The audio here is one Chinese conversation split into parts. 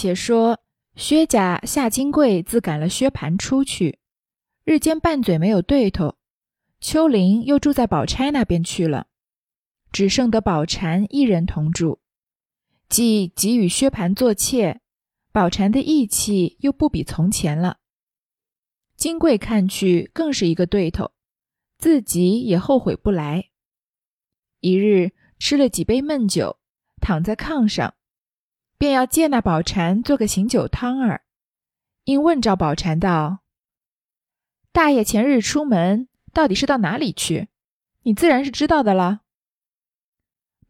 且说薛家夏金贵自赶了薛蟠出去，日间拌嘴没有对头，秋玲又住在宝钗那边去了，只剩得宝蟾一人同住，既给予薛蟠做妾，宝蟾的义气又不比从前了。金贵看去更是一个对头，自己也后悔不来。一日吃了几杯闷酒，躺在炕上，便要借那宝蟾做个醒酒汤儿。因问赵宝蟾道：“大爷前日出门，到底是到哪里去？你自然是知道的了。”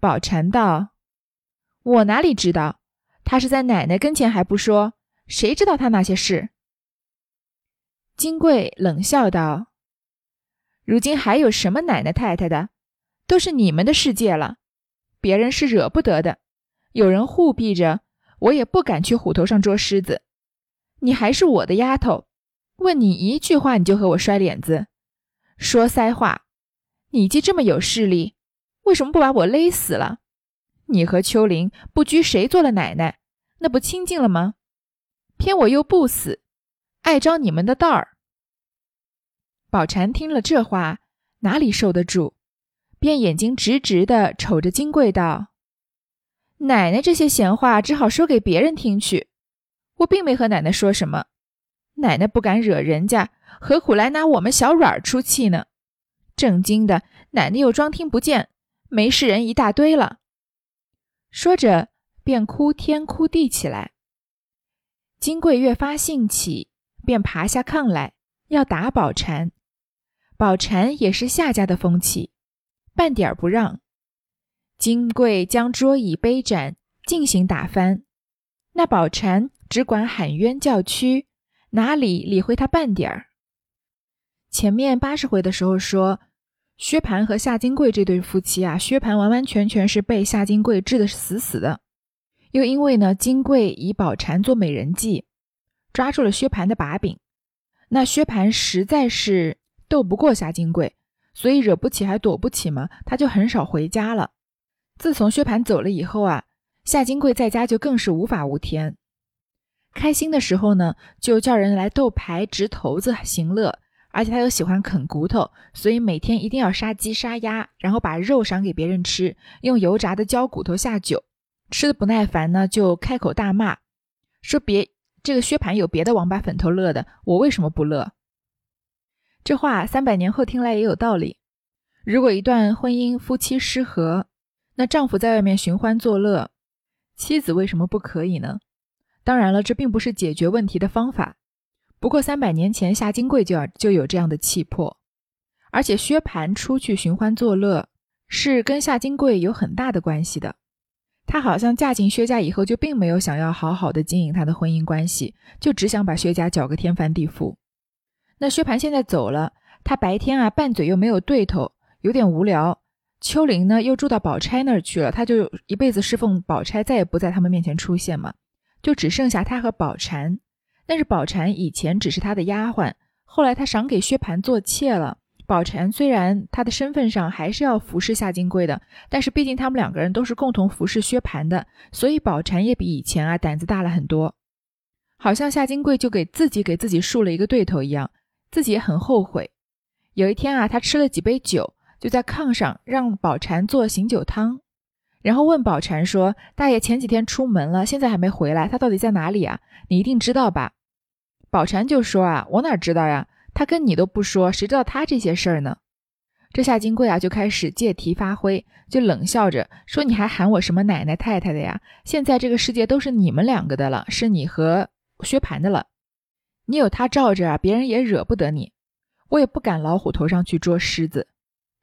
宝蟾道：“我哪里知道？他是在奶奶跟前还不说，谁知道他那些事？”金贵冷笑道：“如今还有什么奶奶太太的，都是你们的世界了。别人是惹不得的，有人护庇着，我也不敢去虎头上捉狮子。你还是我的丫头，问你一句话，你就和我摔脸子，说腮话。你既这么有势力，为什么不把我勒死了？你和秋玲不拘谁做了奶奶，那不清净了吗？偏我又不死。”爱招你们的道儿。宝蟾听了这话，哪里受得住，便眼睛直直的瞅着金贵道：“奶奶这些闲话，只好说给别人听去。我并没和奶奶说什么，奶奶不敢惹人家，何苦来拿我们小软儿出气呢？正经的，奶奶又装听不见，没事人一大堆了。”说着，便哭天哭地起来。金贵越发兴起。便爬下炕来，要打宝蟾。宝蟾也是夏家的风气，半点不让。金贵将桌椅杯盏进行打翻，那宝蟾只管喊冤叫屈，哪里理会他半点儿。前面八十回的时候说，薛蟠和夏金贵这对夫妻啊，薛蟠完完全全是被夏金贵治的死死的，又因为呢，金贵以宝蟾做美人计。抓住了薛蟠的把柄，那薛蟠实在是斗不过夏金贵，所以惹不起还躲不起嘛，他就很少回家了。自从薛蟠走了以后啊，夏金贵在家就更是无法无天。开心的时候呢，就叫人来斗牌、掷骰子行乐，而且他又喜欢啃骨头，所以每天一定要杀鸡杀鸭，然后把肉赏给别人吃，用油炸的焦骨头下酒。吃的不耐烦呢，就开口大骂，说别。这个薛蟠有别的王八粉头乐的，我为什么不乐？这话三百年后听来也有道理。如果一段婚姻夫妻失和，那丈夫在外面寻欢作乐，妻子为什么不可以呢？当然了，这并不是解决问题的方法。不过三百年前夏金贵就要就有这样的气魄，而且薛蟠出去寻欢作乐，是跟夏金贵有很大的关系的。她好像嫁进薛家以后，就并没有想要好好的经营她的婚姻关系，就只想把薛家搅个天翻地覆。那薛蟠现在走了，他白天啊拌嘴又没有对头，有点无聊。秋玲呢又住到宝钗那儿去了，他就一辈子侍奉宝钗，再也不在他们面前出现嘛，就只剩下他和宝蟾。但是宝蟾以前只是他的丫鬟，后来他赏给薛蟠做妾了。宝蟾虽然她的身份上还是要服侍夏金贵的，但是毕竟他们两个人都是共同服侍薛蟠的，所以宝蟾也比以前啊胆子大了很多。好像夏金贵就给自己给自己树了一个对头一样，自己也很后悔。有一天啊，他吃了几杯酒，就在炕上让宝蟾做醒酒汤，然后问宝蟾说：“大爷前几天出门了，现在还没回来，他到底在哪里啊？你一定知道吧？”宝蟾就说：“啊，我哪知道呀。”他跟你都不说，谁知道他这些事儿呢？这夏金贵啊，就开始借题发挥，就冷笑着说：“你还喊我什么奶奶太太的呀？现在这个世界都是你们两个的了，是你和薛蟠的了。你有他罩着啊，别人也惹不得你。我也不敢老虎头上去捉狮子。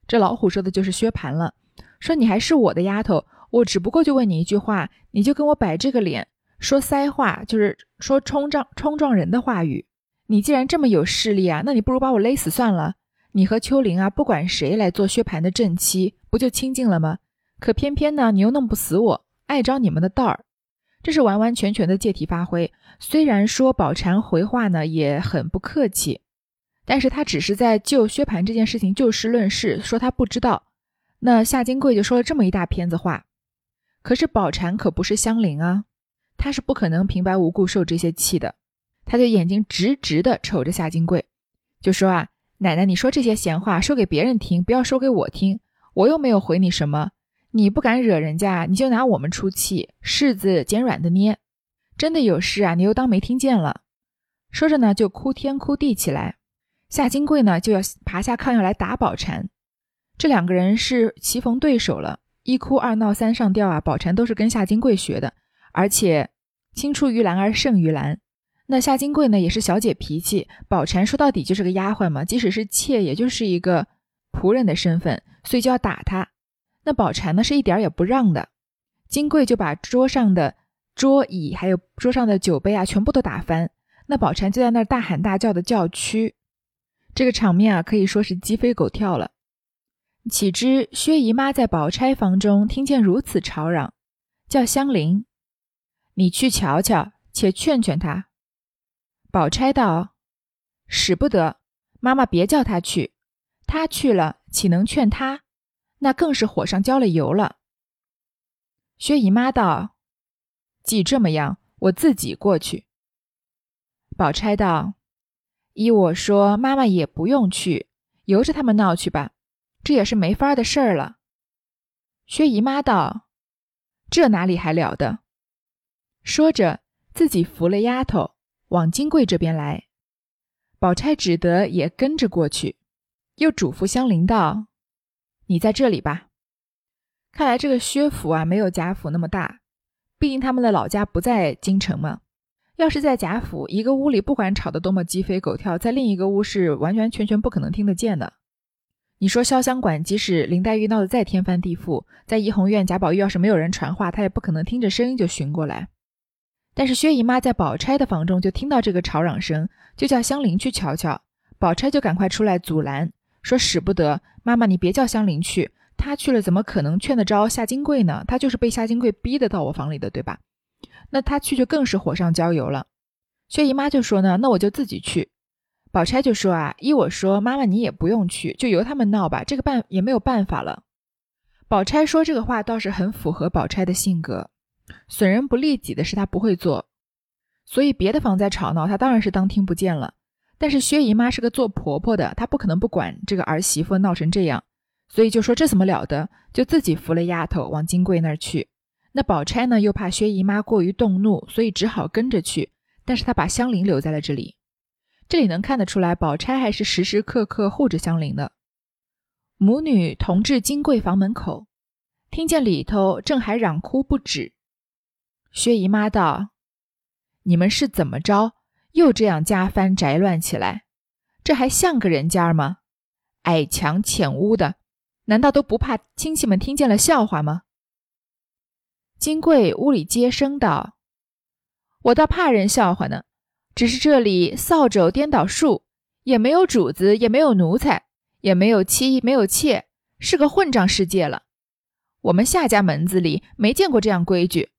这老虎说的就是薛蟠了，说你还是我的丫头，我只不过就问你一句话，你就跟我摆这个脸，说塞话，就是说冲撞冲撞人的话语。”你既然这么有势力啊，那你不如把我勒死算了。你和秋玲啊，不管谁来做薛蟠的正妻，不就清净了吗？可偏偏呢，你又弄不死我，爱着你们的道儿，这是完完全全的借题发挥。虽然说宝蟾回话呢也很不客气，但是他只是在就薛蟠这件事情就事论事，说他不知道。那夏金贵就说了这么一大片子话，可是宝蟾可不是香菱啊。他是不可能平白无故受这些气的。他就眼睛直直的瞅着夏金贵，就说：“啊，奶奶，你说这些闲话说给别人听，不要说给我听。我又没有回你什么，你不敢惹人家，你就拿我们出气，柿子捡软的捏。真的有事啊，你又当没听见了。”说着呢，就哭天哭地起来。夏金贵呢，就要爬下炕要来打宝蟾。这两个人是棋逢对手了，一哭二闹三上吊啊！宝蟾都是跟夏金贵学的，而且青出于蓝而胜于蓝。那夏金贵呢，也是小姐脾气，宝蟾说到底就是个丫鬟嘛，即使是妾，也就是一个仆人的身份，所以就要打他。那宝蟾呢，是一点也不让的。金贵就把桌上的桌椅还有桌上的酒杯啊，全部都打翻。那宝蟾就在那儿大喊大叫的叫屈，这个场面啊，可以说是鸡飞狗跳了。岂知薛姨妈在宝钗房中听见如此吵嚷，叫香菱：“你去瞧瞧，且劝劝她。”宝钗道：“使不得，妈妈别叫她去，她去了岂能劝她？那更是火上浇了油了。”薛姨妈道：“既这么样，我自己过去。”宝钗道：“依我说，妈妈也不用去，由着他们闹去吧。”这也是没法的事儿了。薛姨妈道：“这哪里还了得？”说着，自己扶了丫头往金贵这边来。宝钗只得也跟着过去，又嘱咐香菱道：“你在这里吧。”看来这个薛府啊，没有贾府那么大，毕竟他们的老家不在京城嘛。要是在贾府，一个屋里不管吵得多么鸡飞狗跳，在另一个屋是完完全全不可能听得见的。你说潇湘馆，即使林黛玉闹得再天翻地覆，在怡红院贾宝玉要是没有人传话，他也不可能听着声音就寻过来。但是薛姨妈在宝钗的房中就听到这个吵嚷声，就叫香菱去瞧瞧。宝钗就赶快出来阻拦，说使不得，妈妈你别叫香菱去，她去了怎么可能劝得着夏金贵呢？她就是被夏金贵逼得到我房里的，对吧？那她去就更是火上浇油了。薛姨妈就说呢，那我就自己去。宝钗就说：“啊，依我说，妈妈你也不用去，就由他们闹吧。这个办也没有办法了。”宝钗说这个话倒是很符合宝钗的性格，损人不利己的事她不会做，所以别的房在吵闹，她当然是当听不见了。但是薛姨妈是个做婆婆的，她不可能不管这个儿媳妇闹成这样，所以就说这怎么了得，就自己扶了丫头往金贵那儿去。那宝钗呢，又怕薛姨妈过于动怒，所以只好跟着去，但是她把香菱留在了这里。这里能看得出来，宝钗还是时时刻刻护着香菱的。母女同至金贵房门口，听见里头正还嚷哭不止。薛姨妈道：“你们是怎么着？又这样家翻宅乱起来？这还像个人家吗？矮墙浅屋的，难道都不怕亲戚们听见了笑话吗？”金贵屋里接声道：“我倒怕人笑话呢。”只是这里扫帚颠倒数，也没有主子，也没有奴才，也没有妻，没有妾，是个混账世界了。我们夏家门子里没见过这样规矩，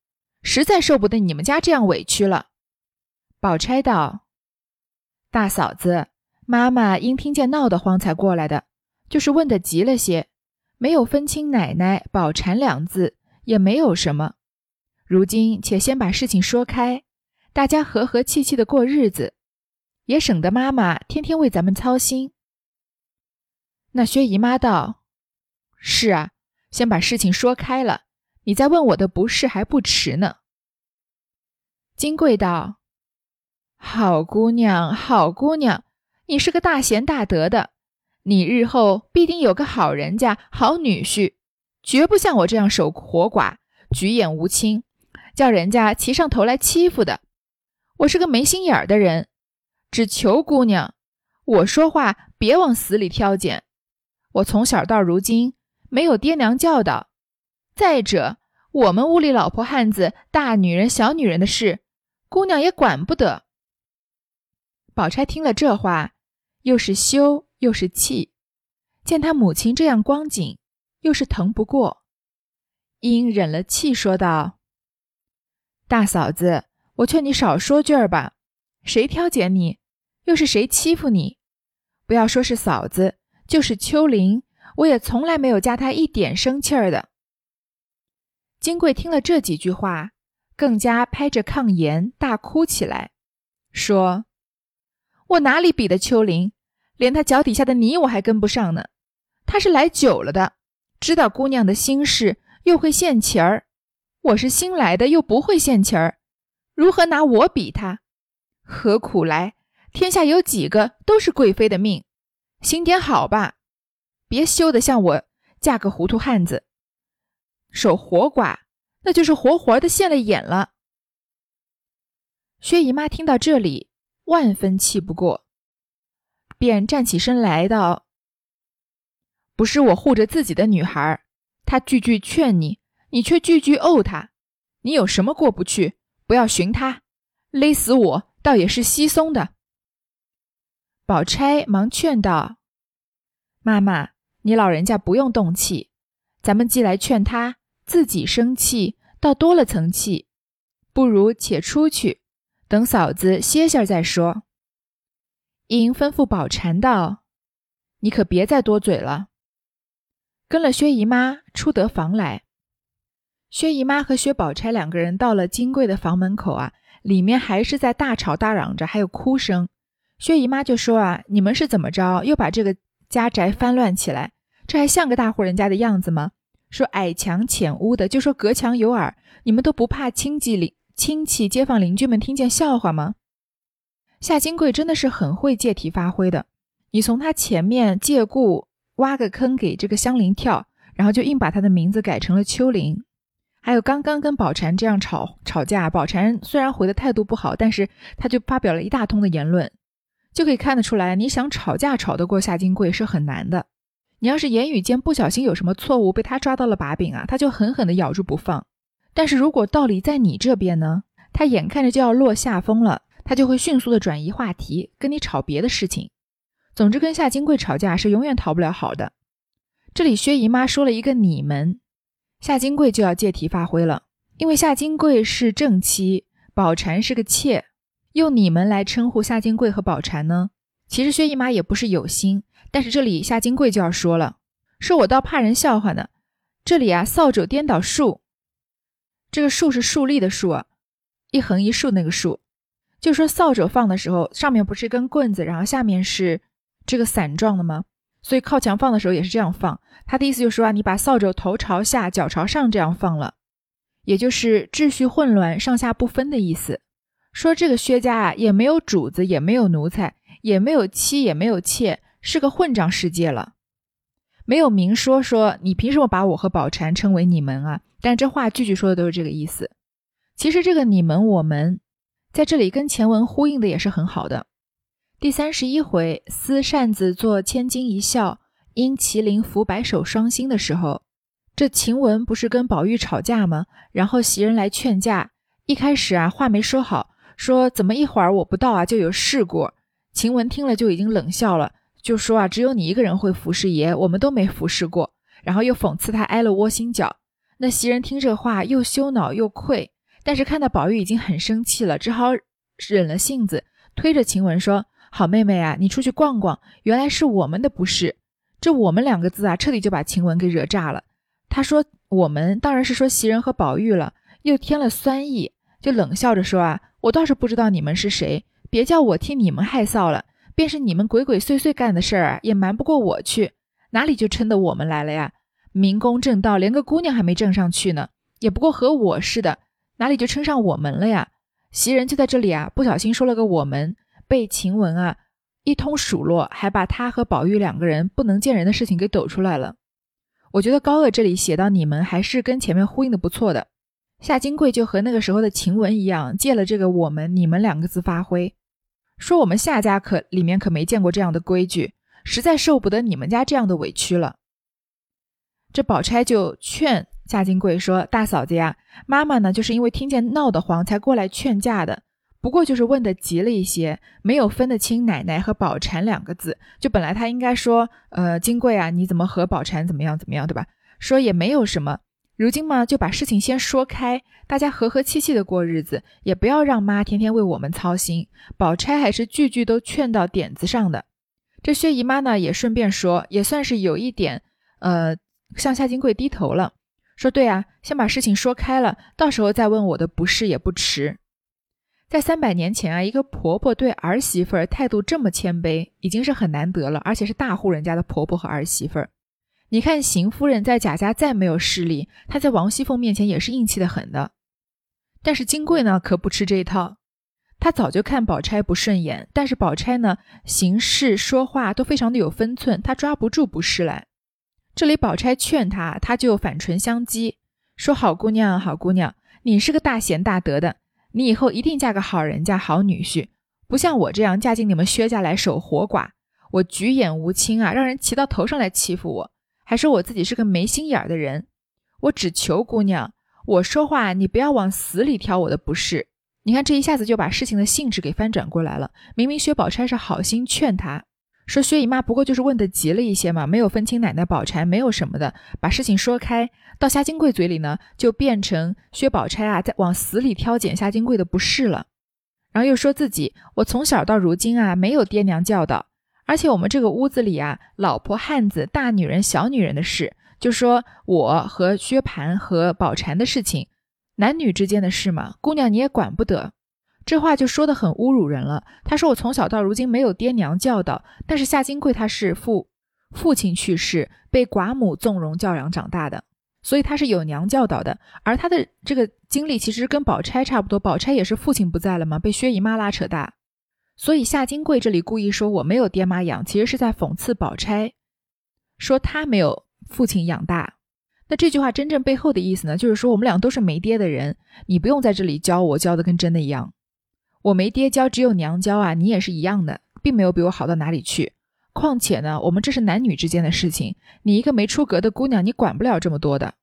实在受不得你们家这样委屈了。宝钗道：“大嫂子，妈妈因听见闹得慌才过来的，就是问的急了些，没有分清奶奶、宝蟾两字，也没有什么。如今且先把事情说开。”大家和和气气的过日子，也省得妈妈天天为咱们操心。那薛姨妈道：“是啊，先把事情说开了，你再问我的不是还不迟呢。”金贵道：“好姑娘，好姑娘，你是个大贤大德的，你日后必定有个好人家、好女婿，绝不像我这样守活寡、举眼无亲，叫人家骑上头来欺负的。”我是个没心眼儿的人，只求姑娘，我说话别往死里挑拣。我从小到如今没有爹娘教导。再者，我们屋里老婆汉子、大女人、小女人的事，姑娘也管不得。宝钗听了这话，又是羞又是气，见她母亲这样光景，又是疼不过，因忍了气说道：“大嫂子。”我劝你少说句儿吧，谁挑拣你，又是谁欺负你？不要说是嫂子，就是秋玲，我也从来没有加她一点生气儿的。金贵听了这几句话，更加拍着炕沿大哭起来，说：“我哪里比得秋玲？连他脚底下的泥我还跟不上呢。他是来久了的，知道姑娘的心事，又会献钱儿。我是新来的，又不会献钱儿，如何拿我比他？何苦来？天下有几个都是贵妃的命？行点好吧，别羞得像我嫁个糊涂汉子，守活寡。”那就是活活的现了眼了。薛姨妈听到这里，万分气不过，便站起身来道：“不是我护着自己的女孩，她句句劝你，你却句句怄她，你有什么过不去？不要寻她，勒死我倒也是稀松的。”宝钗忙劝道：“妈妈，你老人家不用动气，咱们既来劝她。”自己生气倒多了层气，不如且出去，等嫂子歇下再说。因吩咐宝蟾道：“你可别再多嘴了。”跟了薛姨妈出得房来。薛姨妈和薛宝钗两个人到了金贵的房门口啊，里面还是在大吵大嚷着，还有哭声。薛姨妈就说：“啊，你们是怎么着，又把这个家宅翻乱起来？这还像个大户人家的样子吗？”说矮墙浅屋的，就说隔墙有耳，你们都不怕亲戚邻亲戚街坊邻居们听见笑话吗？夏金贵真的是很会借题发挥的。你从他前面借故挖个坑给这个香菱跳，然后就硬把他的名字改成了秋菱。还有刚刚跟宝蟾这样吵吵架，宝蟾虽然回的态度不好，但是他就发表了一大通的言论，就可以看得出来，你想吵架吵得过夏金贵是很难的。你要是言语间不小心有什么错误，被他抓到了把柄啊，他就狠狠地咬住不放。但是如果道理在你这边呢，他眼看着就要落下风了，他就会迅速的转移话题，跟你吵别的事情。总之，跟夏金贵吵架是永远讨不了好的。这里薛姨妈说了一个你们，夏金贵就要借题发挥了，因为夏金贵是正妻，宝蟾是个妾，用你们来称呼夏金贵和宝蟾呢，其实薛姨妈也不是有心。但是这里夏金贵就要说了，说我倒怕人笑话呢。这里啊，扫帚颠倒竖，这个竖是竖立的竖啊，一横一竖那个竖。就说扫帚放的时候，上面不是一根棍子，然后下面是这个伞状的吗？所以靠墙放的时候也是这样放。他的意思就是说啊，你把扫帚头朝下，脚朝上这样放了，也就是秩序混乱、上下不分的意思。说这个薛家啊，也没有主子，也没有奴才，也没有妻，也没有妾。是个混账世界了，没有明说说你凭什么把我和宝蟾称为你们啊？但这话句句说的都是这个意思。其实这个你们我们在这里跟前文呼应的也是很好的。第三十一回撕扇子做千金一笑，因麒麟伏白首双星的时候，这晴雯不是跟宝玉吵架吗？然后袭人来劝架，一开始啊话没说好，说怎么一会儿我不到啊就有事故。晴雯听了就已经冷笑了。就说啊，只有你一个人会服侍爷，我们都没服侍过。然后又讽刺他挨了窝心脚。那袭人听这话，又羞恼又愧，但是看到宝玉已经很生气了，只好忍了性子，推着晴雯说：“好妹妹啊，你出去逛逛。原来是我们的不是。”这“我们”两个字啊，彻底就把晴雯给惹炸了。他说：“我们当然是说袭人和宝玉了。”又添了酸意，就冷笑着说：“啊，我倒是不知道你们是谁，别叫我替你们害臊了。”便是你们鬼鬼祟祟干的事儿啊，也瞒不过我去，哪里就称得我们来了呀？明公正道，连个姑娘还没正上去呢，也不过和我似的，哪里就称上我们了呀？袭人就在这里啊，不小心说了个我们，被晴雯啊一通数落，还把他和宝玉两个人不能见人的事情给抖出来了。我觉得高鹗这里写到你们，还是跟前面呼应的不错的。夏金贵就和那个时候的晴雯一样，借了这个我们、你们两个字发挥。说我们夏家可里面可没见过这样的规矩，实在受不得你们家这样的委屈了。这宝钗就劝夏金贵说：“大嫂子呀，妈妈呢就是因为听见闹得慌才过来劝架的，不过就是问的急了一些，没有分得清奶奶和宝蟾两个字。就本来他应该说，呃，金贵啊，你怎么和宝蟾怎么样怎么样，对吧？说也没有什么。”如今嘛，就把事情先说开，大家和和气气的过日子，也不要让妈天天为我们操心。宝钗还是句句都劝到点子上的。这薛姨妈呢，也顺便说，也算是有一点，呃，向夏金贵低头了。说对啊，先把事情说开了，到时候再问我的不是也不迟。在三百年前啊，一个婆婆对儿媳妇儿态度这么谦卑，已经是很难得了，而且是大户人家的婆婆和儿媳妇儿。你看邢夫人在贾家再没有势力，她在王熙凤面前也是硬气的很的。但是金贵呢，可不吃这一套。他早就看宝钗不顺眼，但是宝钗呢，行事说话都非常的有分寸，他抓不住不是来。这里宝钗劝他，他就反唇相讥，说：“好姑娘，好姑娘，你是个大贤大德的，你以后一定嫁个好人家、好女婿，不像我这样嫁进你们薛家来守活寡。我举眼无亲啊，让人骑到头上来欺负我，还说我自己是个没心眼儿的人。我只求姑娘，我说话你不要往死里挑我的不是。你看这一下子就把事情的性质给翻转过来了。明明薛宝钗是好心劝他。”说薛姨妈不过就是问的急了一些嘛，没有分清奶奶宝钗，没有什么的，把事情说开。到夏金贵嘴里呢，就变成薛宝钗啊，在往死里挑拣夏金贵的不是了。然后又说自己，我从小到如今啊，没有爹娘教导，而且我们这个屋子里啊，老婆汉子、大女人、小女人的事，就说我和薛蟠和宝钗的事情，男女之间的事嘛，姑娘你也管不得。这话就说的很侮辱人了。他说：“我从小到如今没有爹娘教导，但是夏金贵他是父父亲去世，被寡母纵容教养长大的，所以他是有娘教导的。而他的这个经历其实跟宝钗差不多，宝钗也是父亲不在了嘛，被薛姨妈拉扯大。所以夏金贵这里故意说我没有爹妈养，其实是在讽刺宝钗，说他没有父亲养大。那这句话真正背后的意思呢，就是说我们俩都是没爹的人，你不用在这里教我，教的跟真的一样。”我没爹教，只有娘教啊！你也是一样的，并没有比我好到哪里去。况且呢，我们这是男女之间的事情，你一个没出阁的姑娘，你管不了这么多的。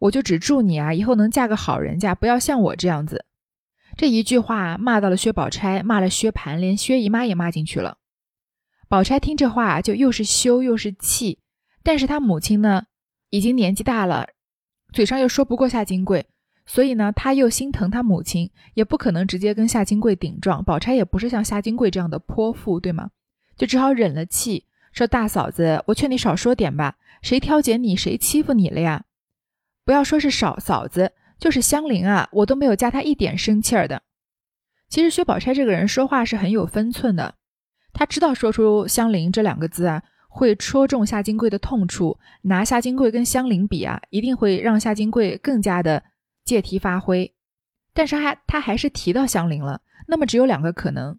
我就只祝你啊，以后能嫁个好人家，不要像我这样子。这一句话骂到了薛宝钗，骂了薛蟠，连薛姨妈也骂进去了。宝钗听这话就又是羞又是气，但是她母亲呢，已经年纪大了，嘴上又说不过夏金贵。所以呢，他又心疼他母亲，也不可能直接跟夏金贵顶撞。宝钗也不是像夏金贵这样的泼妇，对吗？就只好忍了气，说：“大嫂子，我劝你少说点吧。谁挑拣你，谁欺负你了呀？不要说是嫂嫂子，就是香菱啊，我都没有加她一点生气儿的。其实薛宝钗这个人说话是很有分寸的，她知道说出香菱这两个字啊，会戳中夏金贵的痛处。拿夏金贵跟香菱比啊，一定会让夏金贵更加的。”借题发挥，但是他他还是提到香菱了。那么只有两个可能：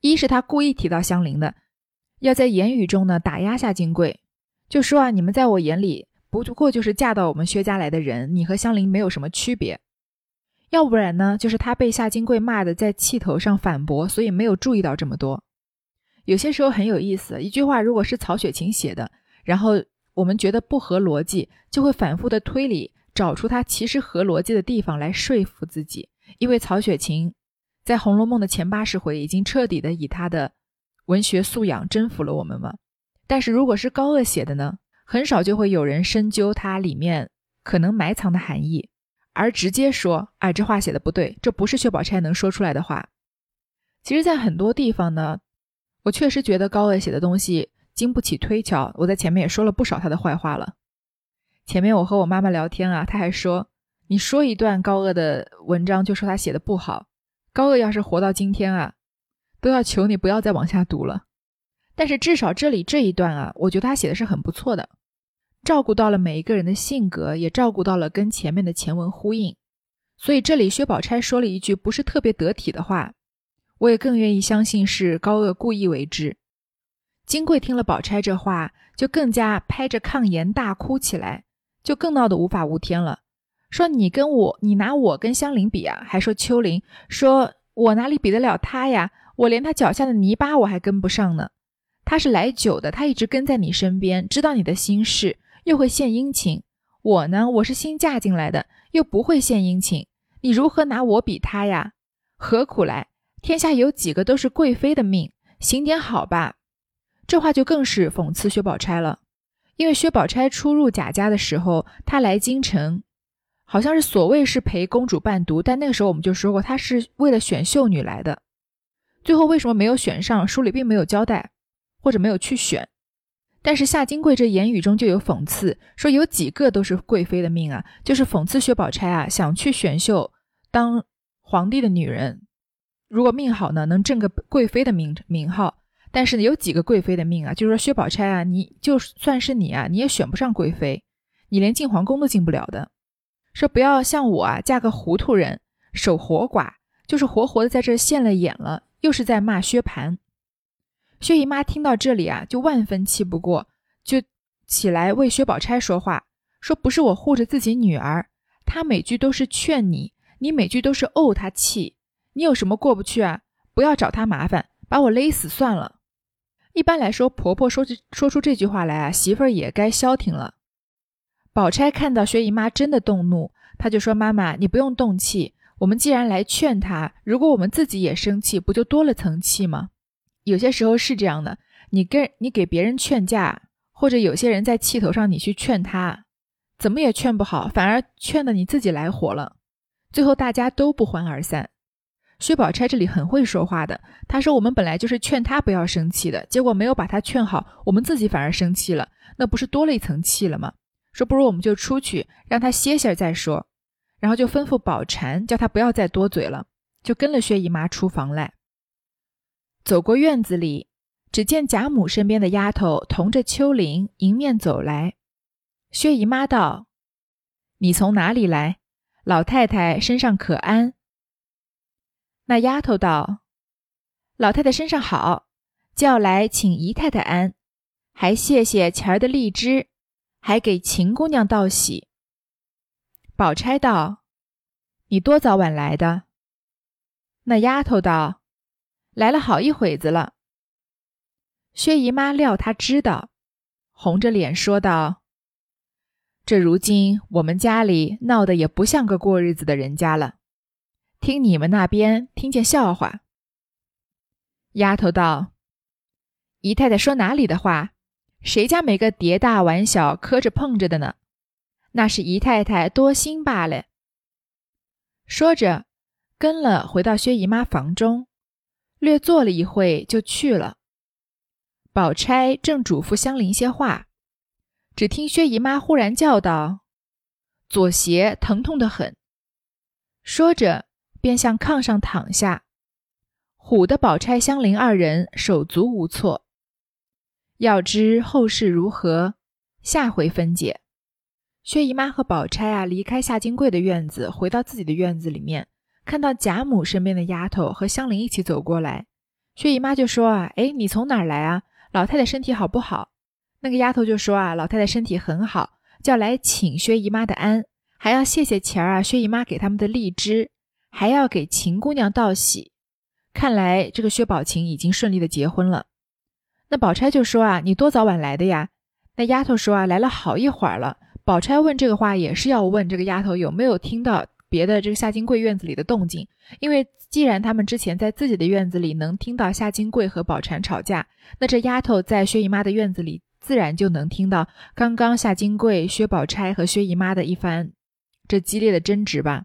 一是他故意提到香菱的，要在言语中呢打压夏金贵，就说啊，你们在我眼里不过就是嫁到我们薛家来的人，你和香菱没有什么区别；要不然呢，就是他被夏金贵骂的在气头上反驳，所以没有注意到这么多。有些时候很有意思，一句话如果是曹雪芹写的，然后我们觉得不合逻辑，就会反复的推理。找出他其实合逻辑的地方来说服自己，因为曹雪芹在《红楼梦》的前八十回已经彻底的以他的文学素养征服了我们嘛。但是如果是高鹗写的呢，很少就会有人深究它里面可能埋藏的含义，而直接说：“哎，这话写的不对，这不是薛宝钗能说出来的话。”其实，在很多地方呢，我确实觉得高鹗写的东西经不起推敲。我在前面也说了不少他的坏话了。前面我和我妈妈聊天啊，她还说：“你说一段高鹗的文章，就说他写的不好。高鹗要是活到今天啊，都要求你不要再往下读了。但是至少这里这一段啊，我觉得他写的是很不错的，照顾到了每一个人的性格，也照顾到了跟前面的前文呼应。所以这里薛宝钗说了一句不是特别得体的话，我也更愿意相信是高鹗故意为之。金贵听了宝钗这话，就更加拍着炕沿大哭起来。”就更闹得无法无天了，说你跟我，你拿我跟香菱比啊，还说秋菱，说我哪里比得了他呀？我连他脚下的泥巴我还跟不上呢。他是来久的，他一直跟在你身边，知道你的心事，又会献殷勤。我呢，我是新嫁进来的，又不会献殷勤，你如何拿我比他呀？何苦来？天下有几个都是贵妃的命，行点好吧。这话就更是讽刺薛宝钗了。因为薛宝钗初入贾家的时候，她来京城，好像是所谓是陪公主伴读，但那个时候我们就说过，她是为了选秀女来的。最后为什么没有选上？书里并没有交代，或者没有去选。但是夏金贵这言语中就有讽刺，说有几个都是贵妃的命啊，就是讽刺薛宝钗啊，想去选秀当皇帝的女人，如果命好呢，能挣个贵妃的名名号。但是，有几个贵妃的命啊，就是说薛宝钗啊，你就算是你啊，你也选不上贵妃，你连进皇宫都进不了的。说不要像我啊，嫁个糊涂人，守活寡，就是活活的在这现了眼了，又是在骂薛蟠。薛姨妈听到这里啊，就万分气不过，就起来为薛宝钗说话，说：“不是我护着自己女儿，她每句都是劝你，你每句都是怄她气，你有什么过不去啊？不要找她麻烦，把我勒死算了。”一般来说，婆婆说这说出这句话来啊，媳妇儿也该消停了。宝钗看到薛姨妈真的动怒，她就说：“妈妈，你不用动气，我们既然来劝她，如果我们自己也生气，不就多了层气吗？”有些时候是这样的，你跟你给别人劝架，或者有些人在气头上，你去劝他，怎么也劝不好，反而劝得你自己来火了，最后大家都不欢而散。薛宝钗这里很会说话的，她说：“我们本来就是劝她不要生气的，结果没有把她劝好，我们自己反而生气了，那不是多了一层气了吗？说不如我们就出去，让她歇歇再说。”然后就吩咐宝蟾，叫她不要再多嘴了，就跟了薛姨妈出房来。走过院子里，只见贾母身边的丫头同着秋玲迎面走来。薛姨妈道：“你从哪里来？老太太身上可安？”那丫头道：“老太太身上好，叫来请姨太太安，还谢谢钱儿的荔枝，还给秦姑娘道喜。”宝钗道：“你多早晚来的？”那丫头道。来了好一会子了，薛姨妈料她知道，红着脸说道：“这如今我们家里闹得也不像个过日子的人家了，听你们那边听见笑话。”丫头道：“姨太太说哪里的话？谁家没个碟大碗小磕着碰着的呢？那是姨太太多心罢了。”说着，跟了回到薛姨妈房中。略坐了一会，就去了。宝钗正嘱咐香菱些话，只听薛姨妈忽然叫道：“左胁疼痛的很。”说着，便向炕上躺下，唬得宝钗、香菱二人手足无措。要知后事如何，下回分解。薛姨妈和宝钗啊，离开夏金贵的院子，回到自己的院子里面。看到贾母身边的丫头和香菱一起走过来，薛姨妈就说：“啊，哎，你从哪儿来啊？老太太身体好不好？”那个丫头就说：“啊，老太太身体很好，叫来请薛姨妈的安，还要谢谢钱儿啊，薛姨妈给他们的荔枝，还要给秦姑娘道喜。看来这个薛宝琴已经顺利的结婚了。”那宝钗就说：“啊，你多早晚来的呀？”那丫头说：“啊，来了好一会儿了。”宝钗问这个话也是要问这个丫头有没有听到。别的这个夏金贵院子里的动静，因为既然他们之前在自己的院子里能听到夏金贵和宝蟾吵架，那这丫头在薛姨妈的院子里自然就能听到刚刚夏金贵、薛宝钗和薛姨妈的一番这激烈的争执吧。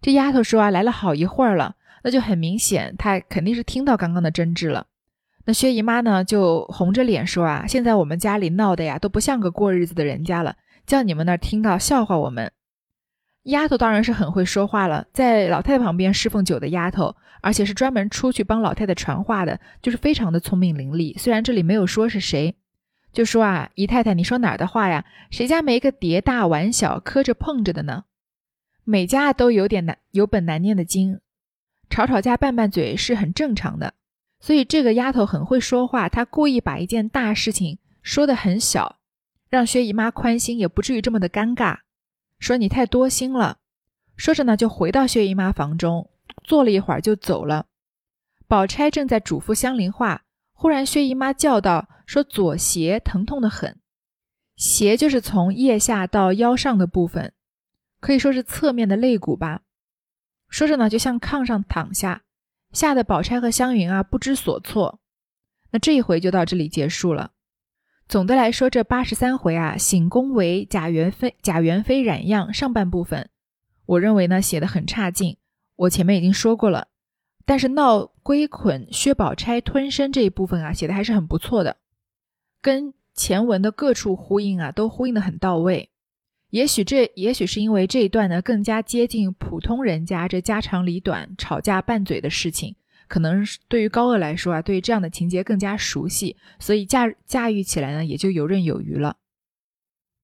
这丫头说啊，来了好一会儿了，那就很明显，她肯定是听到刚刚的争执了。那薛姨妈呢，就红着脸说啊，现在我们家里闹的呀，都不像个过日子的人家了，叫你们那儿听到笑话我们。丫头当然是很会说话了，在老太太旁边侍奉酒的丫头，而且是专门出去帮老太太传话的，就是非常的聪明伶俐。虽然这里没有说是谁，就说啊，姨太太，你说哪儿的话呀？谁家没个碟大碗小磕着碰着的呢？每家都有点难有本难念的经，吵吵架拌拌嘴是很正常的。所以这个丫头很会说话，她故意把一件大事情说得很小，让薛姨妈宽心，也不至于这么的尴尬。说你太多心了，说着呢，就回到薛姨妈房中坐了一会儿，就走了。宝钗正在嘱咐香菱话，忽然薛姨妈叫道：“说左胁疼痛的很，胁就是从腋下到腰上的部分，可以说是侧面的肋骨吧。”说着呢，就向炕上躺下，吓得宝钗和湘云啊不知所措。那这一回就到这里结束了。总的来说，这八十三回啊，醒宫为贾元妃贾元妃染样上半部分，我认为呢写的很差劲。我前面已经说过了，但是闹归捆薛宝钗吞身这一部分啊，写的还是很不错的。跟前文的各处呼应啊，都呼应的很到位。也许这，也许是因为这一段呢，更加接近普通人家这家长里短、吵架拌嘴的事情，可能是对于高鹗来说啊，对于这样的情节更加熟悉，所以驾驾驭起来呢，也就游刃有余了。